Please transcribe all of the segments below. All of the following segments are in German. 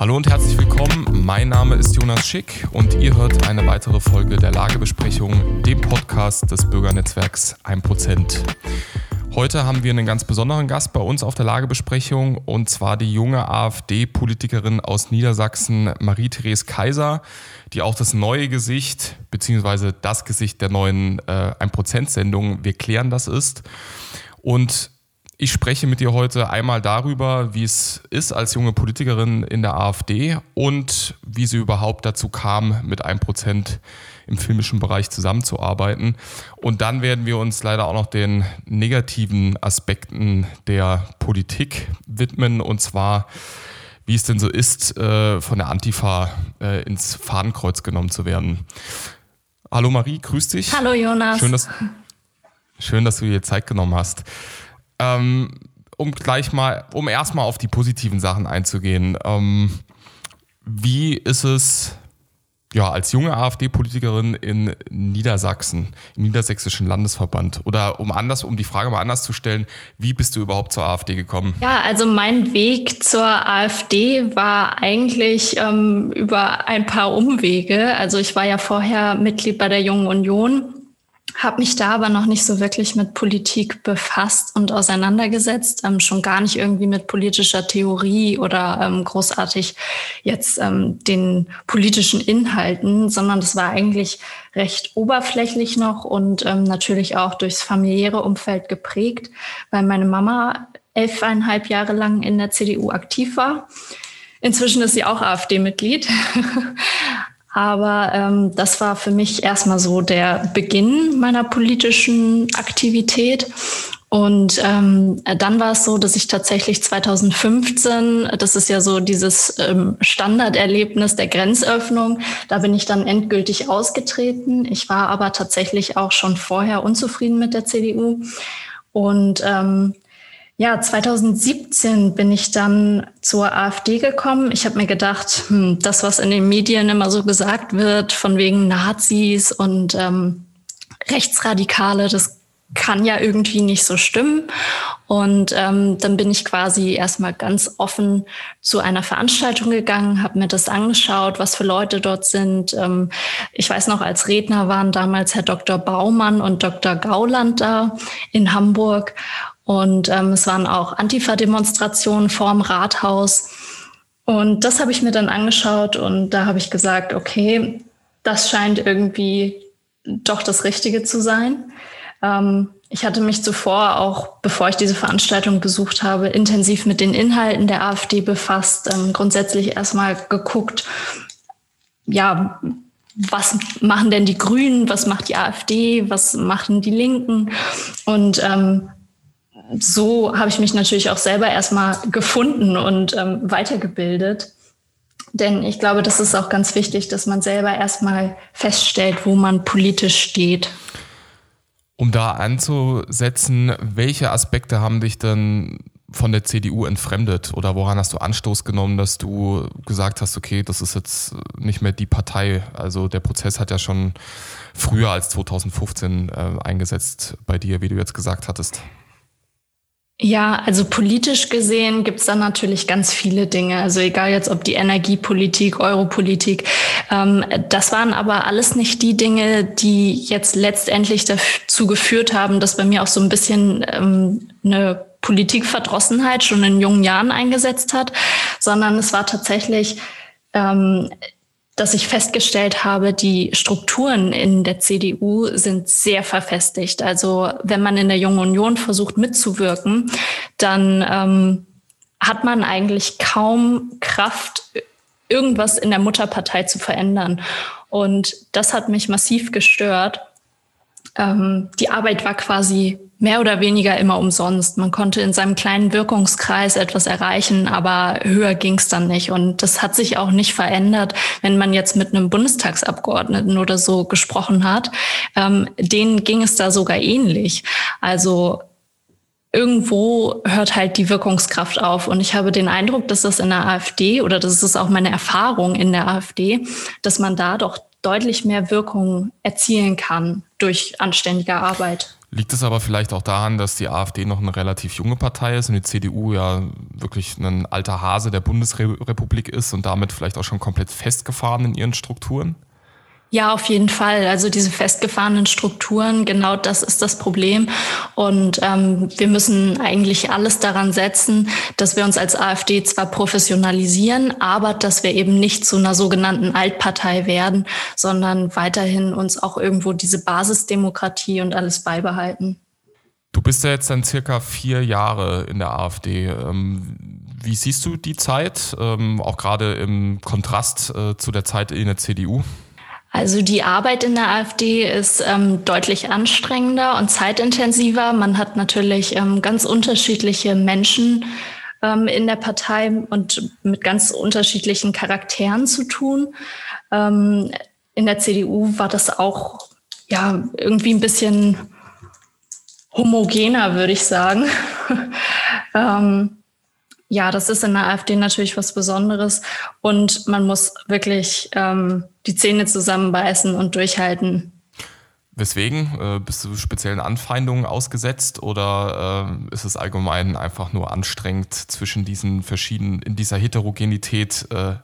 Hallo und herzlich willkommen. Mein Name ist Jonas Schick und ihr hört eine weitere Folge der Lagebesprechung, dem Podcast des Bürgernetzwerks 1%. Heute haben wir einen ganz besonderen Gast bei uns auf der Lagebesprechung und zwar die junge AfD-Politikerin aus Niedersachsen, Marie-Therese Kaiser, die auch das neue Gesicht beziehungsweise das Gesicht der neuen äh, 1%-Sendung Wir klären das ist. Und ich spreche mit dir heute einmal darüber, wie es ist als junge Politikerin in der AfD und wie sie überhaupt dazu kam, mit einem Prozent im filmischen Bereich zusammenzuarbeiten. Und dann werden wir uns leider auch noch den negativen Aspekten der Politik widmen und zwar wie es denn so ist, äh, von der Antifa äh, ins Fadenkreuz genommen zu werden. Hallo Marie, grüß dich. Hallo Jonas. Schön, dass, schön, dass du dir Zeit genommen hast. Ähm, um gleich mal, um erstmal auf die positiven Sachen einzugehen. Ähm, wie ist es, ja, als junge AfD-Politikerin in Niedersachsen, im Niedersächsischen Landesverband? Oder um anders, um die Frage mal anders zu stellen, wie bist du überhaupt zur AfD gekommen? Ja, also mein Weg zur AfD war eigentlich ähm, über ein paar Umwege. Also ich war ja vorher Mitglied bei der Jungen Union habe mich da aber noch nicht so wirklich mit Politik befasst und auseinandergesetzt, ähm, schon gar nicht irgendwie mit politischer Theorie oder ähm, großartig jetzt ähm, den politischen Inhalten, sondern das war eigentlich recht oberflächlich noch und ähm, natürlich auch durchs familiäre Umfeld geprägt, weil meine Mama elfeinhalb Jahre lang in der CDU aktiv war. Inzwischen ist sie auch AfD-Mitglied. Aber ähm, das war für mich erstmal so der Beginn meiner politischen Aktivität. Und ähm, dann war es so, dass ich tatsächlich 2015, das ist ja so dieses ähm, Standarderlebnis der Grenzöffnung, da bin ich dann endgültig ausgetreten. Ich war aber tatsächlich auch schon vorher unzufrieden mit der CDU. Und ähm, ja, 2017 bin ich dann zur AfD gekommen. Ich habe mir gedacht, hm, das, was in den Medien immer so gesagt wird, von wegen Nazis und ähm, Rechtsradikale, das kann ja irgendwie nicht so stimmen. Und ähm, dann bin ich quasi erstmal ganz offen zu einer Veranstaltung gegangen, habe mir das angeschaut, was für Leute dort sind. Ähm, ich weiß noch, als Redner waren damals Herr Dr. Baumann und Dr. Gauland da in Hamburg. Und ähm, es waren auch Antifa-Demonstrationen vorm Rathaus. Und das habe ich mir dann angeschaut und da habe ich gesagt, okay, das scheint irgendwie doch das Richtige zu sein. Ähm, ich hatte mich zuvor auch, bevor ich diese Veranstaltung besucht habe, intensiv mit den Inhalten der AfD befasst, ähm, grundsätzlich erstmal geguckt, ja, was machen denn die Grünen, was macht die AfD, was machen die Linken und ähm, so habe ich mich natürlich auch selber erstmal gefunden und ähm, weitergebildet. Denn ich glaube, das ist auch ganz wichtig, dass man selber erstmal feststellt, wo man politisch steht. Um da anzusetzen, welche Aspekte haben dich dann von der CDU entfremdet oder woran hast du Anstoß genommen, dass du gesagt hast, okay, das ist jetzt nicht mehr die Partei. Also der Prozess hat ja schon früher als 2015 äh, eingesetzt bei dir, wie du jetzt gesagt hattest. Ja, also politisch gesehen gibt's da natürlich ganz viele Dinge. Also egal jetzt, ob die Energiepolitik, Europolitik, ähm, das waren aber alles nicht die Dinge, die jetzt letztendlich dazu geführt haben, dass bei mir auch so ein bisschen ähm, eine Politikverdrossenheit schon in jungen Jahren eingesetzt hat, sondern es war tatsächlich ähm, dass ich festgestellt habe, die Strukturen in der CDU sind sehr verfestigt. Also wenn man in der Jungen Union versucht mitzuwirken, dann ähm, hat man eigentlich kaum Kraft, irgendwas in der Mutterpartei zu verändern. Und das hat mich massiv gestört. Ähm, die Arbeit war quasi mehr oder weniger immer umsonst. Man konnte in seinem kleinen Wirkungskreis etwas erreichen, aber höher ging es dann nicht. Und das hat sich auch nicht verändert, wenn man jetzt mit einem Bundestagsabgeordneten oder so gesprochen hat. Ähm, denen ging es da sogar ähnlich. Also irgendwo hört halt die Wirkungskraft auf. Und ich habe den Eindruck, dass das in der AfD oder das ist auch meine Erfahrung in der AfD, dass man da doch deutlich mehr Wirkung erzielen kann durch anständige Arbeit. Liegt es aber vielleicht auch daran, dass die AfD noch eine relativ junge Partei ist und die CDU ja wirklich ein alter Hase der Bundesrepublik ist und damit vielleicht auch schon komplett festgefahren in ihren Strukturen? Ja, auf jeden Fall. Also diese festgefahrenen Strukturen, genau das ist das Problem. Und ähm, wir müssen eigentlich alles daran setzen, dass wir uns als AfD zwar professionalisieren, aber dass wir eben nicht zu einer sogenannten Altpartei werden, sondern weiterhin uns auch irgendwo diese Basisdemokratie und alles beibehalten. Du bist ja jetzt dann circa vier Jahre in der AfD. Ähm, wie siehst du die Zeit, ähm, auch gerade im Kontrast äh, zu der Zeit in der CDU? Also die Arbeit in der AfD ist ähm, deutlich anstrengender und zeitintensiver. Man hat natürlich ähm, ganz unterschiedliche Menschen ähm, in der Partei und mit ganz unterschiedlichen Charakteren zu tun. Ähm, in der CDU war das auch ja irgendwie ein bisschen homogener, würde ich sagen. ja, das ist in der AfD natürlich was Besonderes und man muss wirklich ähm, die Zähne zusammenbeißen und durchhalten. Weswegen? Äh, bist du speziellen Anfeindungen ausgesetzt oder äh, ist es allgemein einfach nur anstrengend, zwischen diesen verschiedenen, in dieser Heterogenität, äh,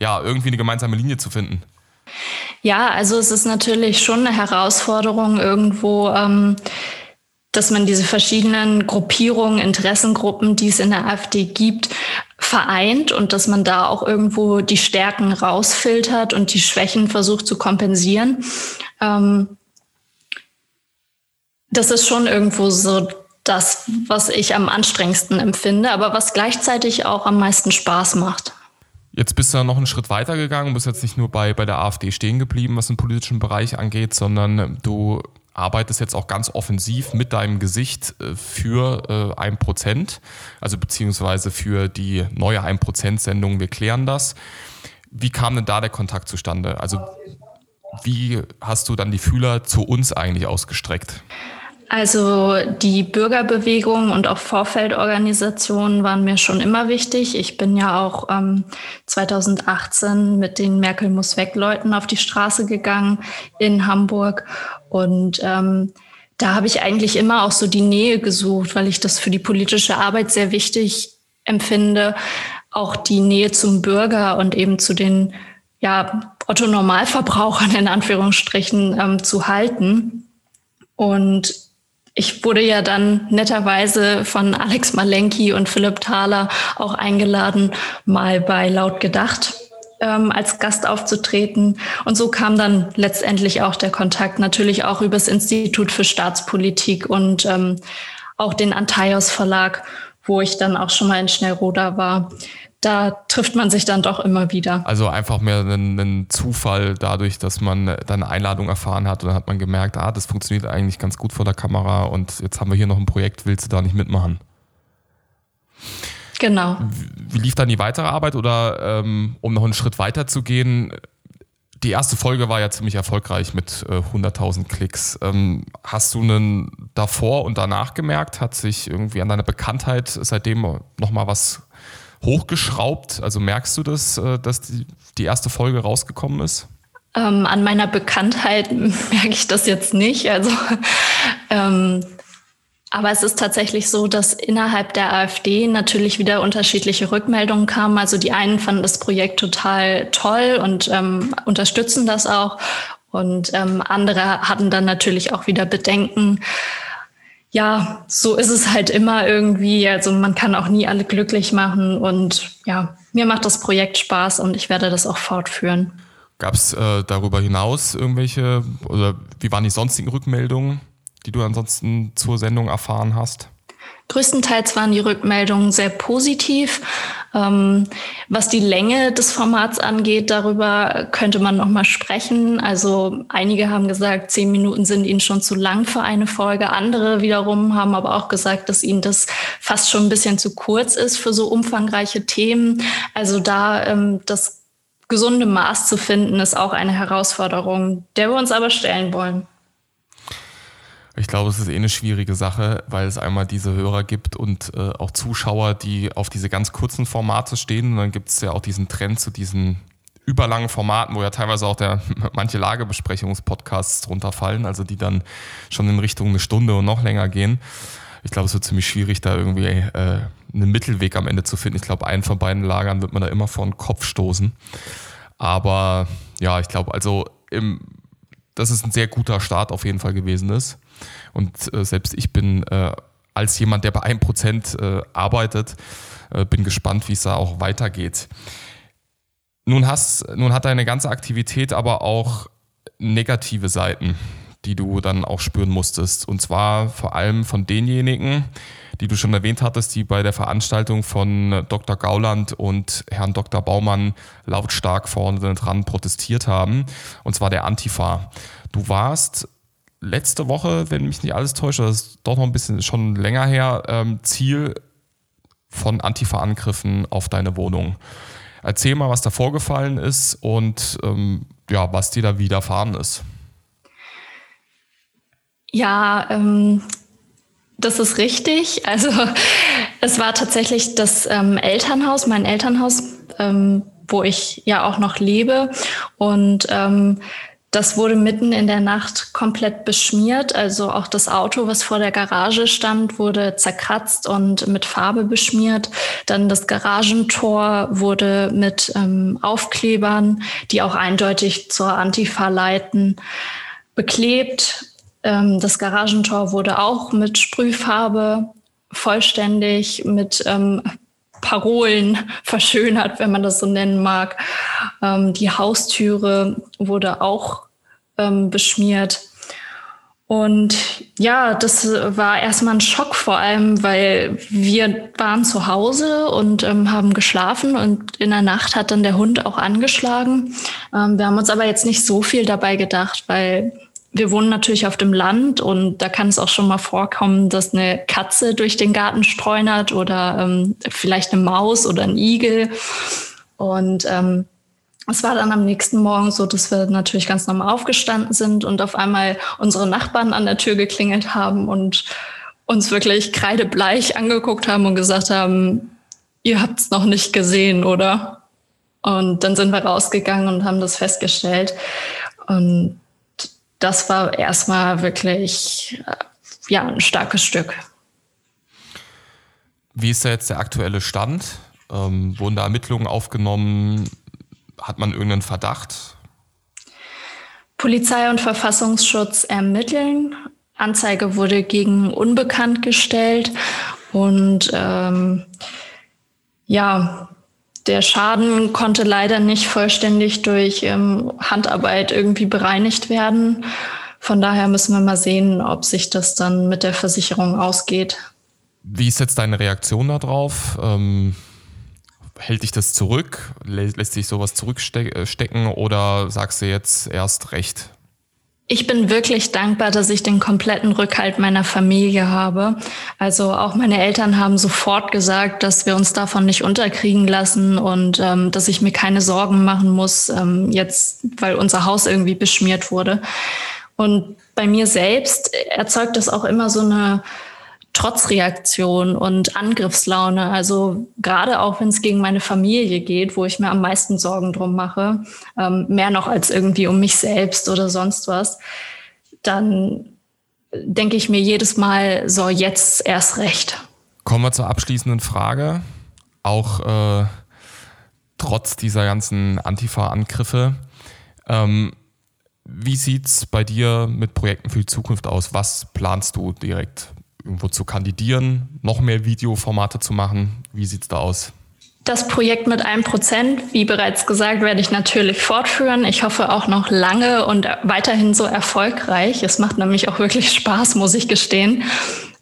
ja, irgendwie eine gemeinsame Linie zu finden? Ja, also es ist natürlich schon eine Herausforderung, irgendwo ähm, dass man diese verschiedenen Gruppierungen, Interessengruppen, die es in der AfD gibt, vereint und dass man da auch irgendwo die Stärken rausfiltert und die Schwächen versucht zu kompensieren. Ähm, das ist schon irgendwo so das, was ich am anstrengendsten empfinde, aber was gleichzeitig auch am meisten Spaß macht. Jetzt bist du noch einen Schritt weiter gegangen, bist jetzt nicht nur bei, bei der AfD stehen geblieben, was den politischen Bereich angeht, sondern du arbeitest jetzt auch ganz offensiv mit deinem Gesicht äh, für äh, ein Prozent, also beziehungsweise für die neue 1%-Sendung. Wir klären das. Wie kam denn da der Kontakt zustande? Also wie hast du dann die Fühler zu uns eigentlich ausgestreckt? Also die Bürgerbewegung und auch Vorfeldorganisationen waren mir schon immer wichtig. Ich bin ja auch ähm, 2018 mit den Merkel muss weg Leuten auf die Straße gegangen in Hamburg und ähm, da habe ich eigentlich immer auch so die Nähe gesucht, weil ich das für die politische Arbeit sehr wichtig empfinde, auch die Nähe zum Bürger und eben zu den ja, Otto Normalverbrauchern in Anführungsstrichen ähm, zu halten. Und ich wurde ja dann netterweise von Alex Malenki und Philipp Thaler auch eingeladen, mal bei Laut Gedacht ähm, als Gast aufzutreten. Und so kam dann letztendlich auch der Kontakt, natürlich auch übers Institut für Staatspolitik und ähm, auch den Antaios Verlag, wo ich dann auch schon mal in Schnellroda war da trifft man sich dann doch immer wieder. Also einfach mehr ein, Zufall dadurch, dass man dann Einladung erfahren hat und dann hat man gemerkt, ah, das funktioniert eigentlich ganz gut vor der Kamera und jetzt haben wir hier noch ein Projekt, willst du da nicht mitmachen? Genau. Wie, lief dann die weitere Arbeit oder ähm, um noch einen Schritt weiter zu gehen? Die erste Folge war ja ziemlich erfolgreich mit äh, 100.000 Klicks. Ähm, hast du einen davor und danach gemerkt? Hat sich irgendwie an deiner Bekanntheit seitdem nochmal was hochgeschraubt? Also merkst du das, äh, dass die, die erste Folge rausgekommen ist? Ähm, an meiner Bekanntheit merke ich das jetzt nicht. Also, ähm, aber es ist tatsächlich so, dass innerhalb der AfD natürlich wieder unterschiedliche Rückmeldungen kamen. Also die einen fanden das Projekt total toll und ähm, unterstützen das auch. Und ähm, andere hatten dann natürlich auch wieder Bedenken ja, so ist es halt immer irgendwie. Also man kann auch nie alle glücklich machen. Und ja, mir macht das Projekt Spaß und ich werde das auch fortführen. Gab es äh, darüber hinaus irgendwelche oder wie waren die sonstigen Rückmeldungen, die du ansonsten zur Sendung erfahren hast? Größtenteils waren die Rückmeldungen sehr positiv. Ähm, was die Länge des Formats angeht, darüber könnte man noch mal sprechen. Also einige haben gesagt, zehn Minuten sind ihnen schon zu lang für eine Folge. Andere wiederum haben aber auch gesagt, dass ihnen das fast schon ein bisschen zu kurz ist für so umfangreiche Themen. Also da ähm, das gesunde Maß zu finden, ist auch eine Herausforderung, der wir uns aber stellen wollen. Ich glaube, es ist eh eine schwierige Sache, weil es einmal diese Hörer gibt und äh, auch Zuschauer, die auf diese ganz kurzen Formate stehen. Und dann gibt es ja auch diesen Trend zu diesen überlangen Formaten, wo ja teilweise auch der, manche Lagebesprechungspodcasts drunter fallen, also die dann schon in Richtung eine Stunde und noch länger gehen. Ich glaube, es wird ziemlich schwierig, da irgendwie äh, einen Mittelweg am Ende zu finden. Ich glaube, einen von beiden Lagern wird man da immer vor den Kopf stoßen. Aber ja, ich glaube, also im, dass es ein sehr guter Start auf jeden Fall gewesen ist. Und äh, selbst ich bin äh, als jemand, der bei 1% äh, arbeitet, äh, bin gespannt, wie es da auch weitergeht. Nun, hast, nun hat deine ganze Aktivität aber auch negative Seiten, die du dann auch spüren musstest. Und zwar vor allem von denjenigen, die du schon erwähnt hattest, die bei der Veranstaltung von Dr. Gauland und Herrn Dr. Baumann lautstark vorne dran protestiert haben. Und zwar der Antifa. Du warst letzte Woche, wenn mich nicht alles täuscht, das ist doch noch ein bisschen schon länger her, ähm, Ziel von Antifa-Angriffen auf deine Wohnung. Erzähl mal, was da vorgefallen ist und ähm, ja, was dir da widerfahren ist. Ja, ähm, das ist richtig. Also es war tatsächlich das ähm, Elternhaus, mein Elternhaus, ähm, wo ich ja auch noch lebe. Und ähm, das wurde mitten in der Nacht komplett beschmiert. Also auch das Auto, was vor der Garage stand, wurde zerkratzt und mit Farbe beschmiert. Dann das Garagentor wurde mit ähm, Aufklebern, die auch eindeutig zur Antifa leiten, beklebt. Ähm, das Garagentor wurde auch mit Sprühfarbe vollständig mit ähm, Parolen verschönert, wenn man das so nennen mag. Ähm, die Haustüre wurde auch ähm, beschmiert. Und ja, das war erstmal ein Schock vor allem, weil wir waren zu Hause und ähm, haben geschlafen und in der Nacht hat dann der Hund auch angeschlagen. Ähm, wir haben uns aber jetzt nicht so viel dabei gedacht, weil wir wohnen natürlich auf dem Land und da kann es auch schon mal vorkommen, dass eine Katze durch den Garten streunert oder ähm, vielleicht eine Maus oder ein Igel. Und ähm, es war dann am nächsten Morgen so, dass wir natürlich ganz normal aufgestanden sind und auf einmal unsere Nachbarn an der Tür geklingelt haben und uns wirklich kreidebleich angeguckt haben und gesagt haben, ihr habt es noch nicht gesehen, oder? Und dann sind wir rausgegangen und haben das festgestellt. Und das war erstmal wirklich äh, ja, ein starkes Stück. Wie ist da jetzt der aktuelle Stand? Ähm, wurden da Ermittlungen aufgenommen? Hat man irgendeinen Verdacht? Polizei und Verfassungsschutz ermitteln. Anzeige wurde gegen unbekannt gestellt und ähm, ja, der Schaden konnte leider nicht vollständig durch ähm, Handarbeit irgendwie bereinigt werden. Von daher müssen wir mal sehen, ob sich das dann mit der Versicherung ausgeht. Wie ist jetzt deine Reaktion darauf? Ähm, hält dich das zurück? Lässt sich sowas zurückstecken oder sagst du jetzt erst recht? Ich bin wirklich dankbar, dass ich den kompletten Rückhalt meiner Familie habe. Also auch meine Eltern haben sofort gesagt, dass wir uns davon nicht unterkriegen lassen und ähm, dass ich mir keine Sorgen machen muss, ähm, jetzt, weil unser Haus irgendwie beschmiert wurde. Und bei mir selbst erzeugt das auch immer so eine Trotzreaktion und Angriffslaune. Also gerade auch wenn es gegen meine Familie geht, wo ich mir am meisten Sorgen drum mache, ähm, mehr noch als irgendwie um mich selbst oder sonst was, dann denke ich mir jedes Mal, so jetzt erst recht. Kommen wir zur abschließenden Frage. Auch äh, trotz dieser ganzen Antifa-Angriffe. Ähm, wie sieht es bei dir mit Projekten für die Zukunft aus? Was planst du direkt? Irgendwo zu kandidieren, noch mehr Videoformate zu machen? Wie sieht es da aus? Das Projekt mit einem Prozent, wie bereits gesagt, werde ich natürlich fortführen. Ich hoffe auch noch lange und weiterhin so erfolgreich. Es macht nämlich auch wirklich Spaß, muss ich gestehen.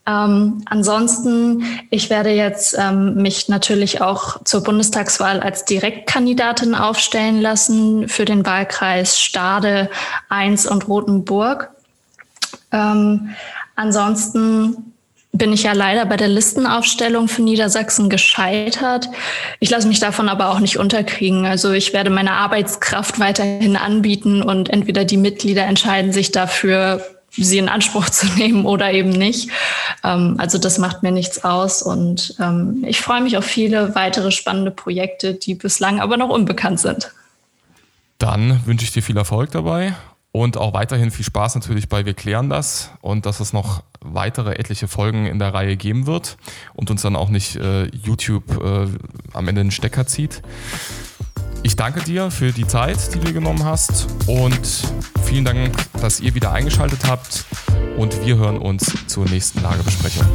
Ähm, ansonsten, ich werde jetzt ähm, mich natürlich auch zur Bundestagswahl als Direktkandidatin aufstellen lassen für den Wahlkreis Stade, 1 und Rothenburg. Ähm, ansonsten bin ich ja leider bei der Listenaufstellung für Niedersachsen gescheitert. Ich lasse mich davon aber auch nicht unterkriegen. Also ich werde meine Arbeitskraft weiterhin anbieten und entweder die Mitglieder entscheiden sich dafür, sie in Anspruch zu nehmen oder eben nicht. Ähm, also das macht mir nichts aus und ähm, ich freue mich auf viele weitere spannende Projekte, die bislang aber noch unbekannt sind. Dann wünsche ich dir viel Erfolg dabei und auch weiterhin viel Spaß natürlich bei Wir klären das und dass es noch weitere etliche Folgen in der Reihe geben wird und uns dann auch nicht äh, YouTube äh, am Ende den Stecker zieht. Ich danke dir für die Zeit, die du genommen hast und vielen Dank, dass ihr wieder eingeschaltet habt und wir hören uns zur nächsten Lagebesprechung.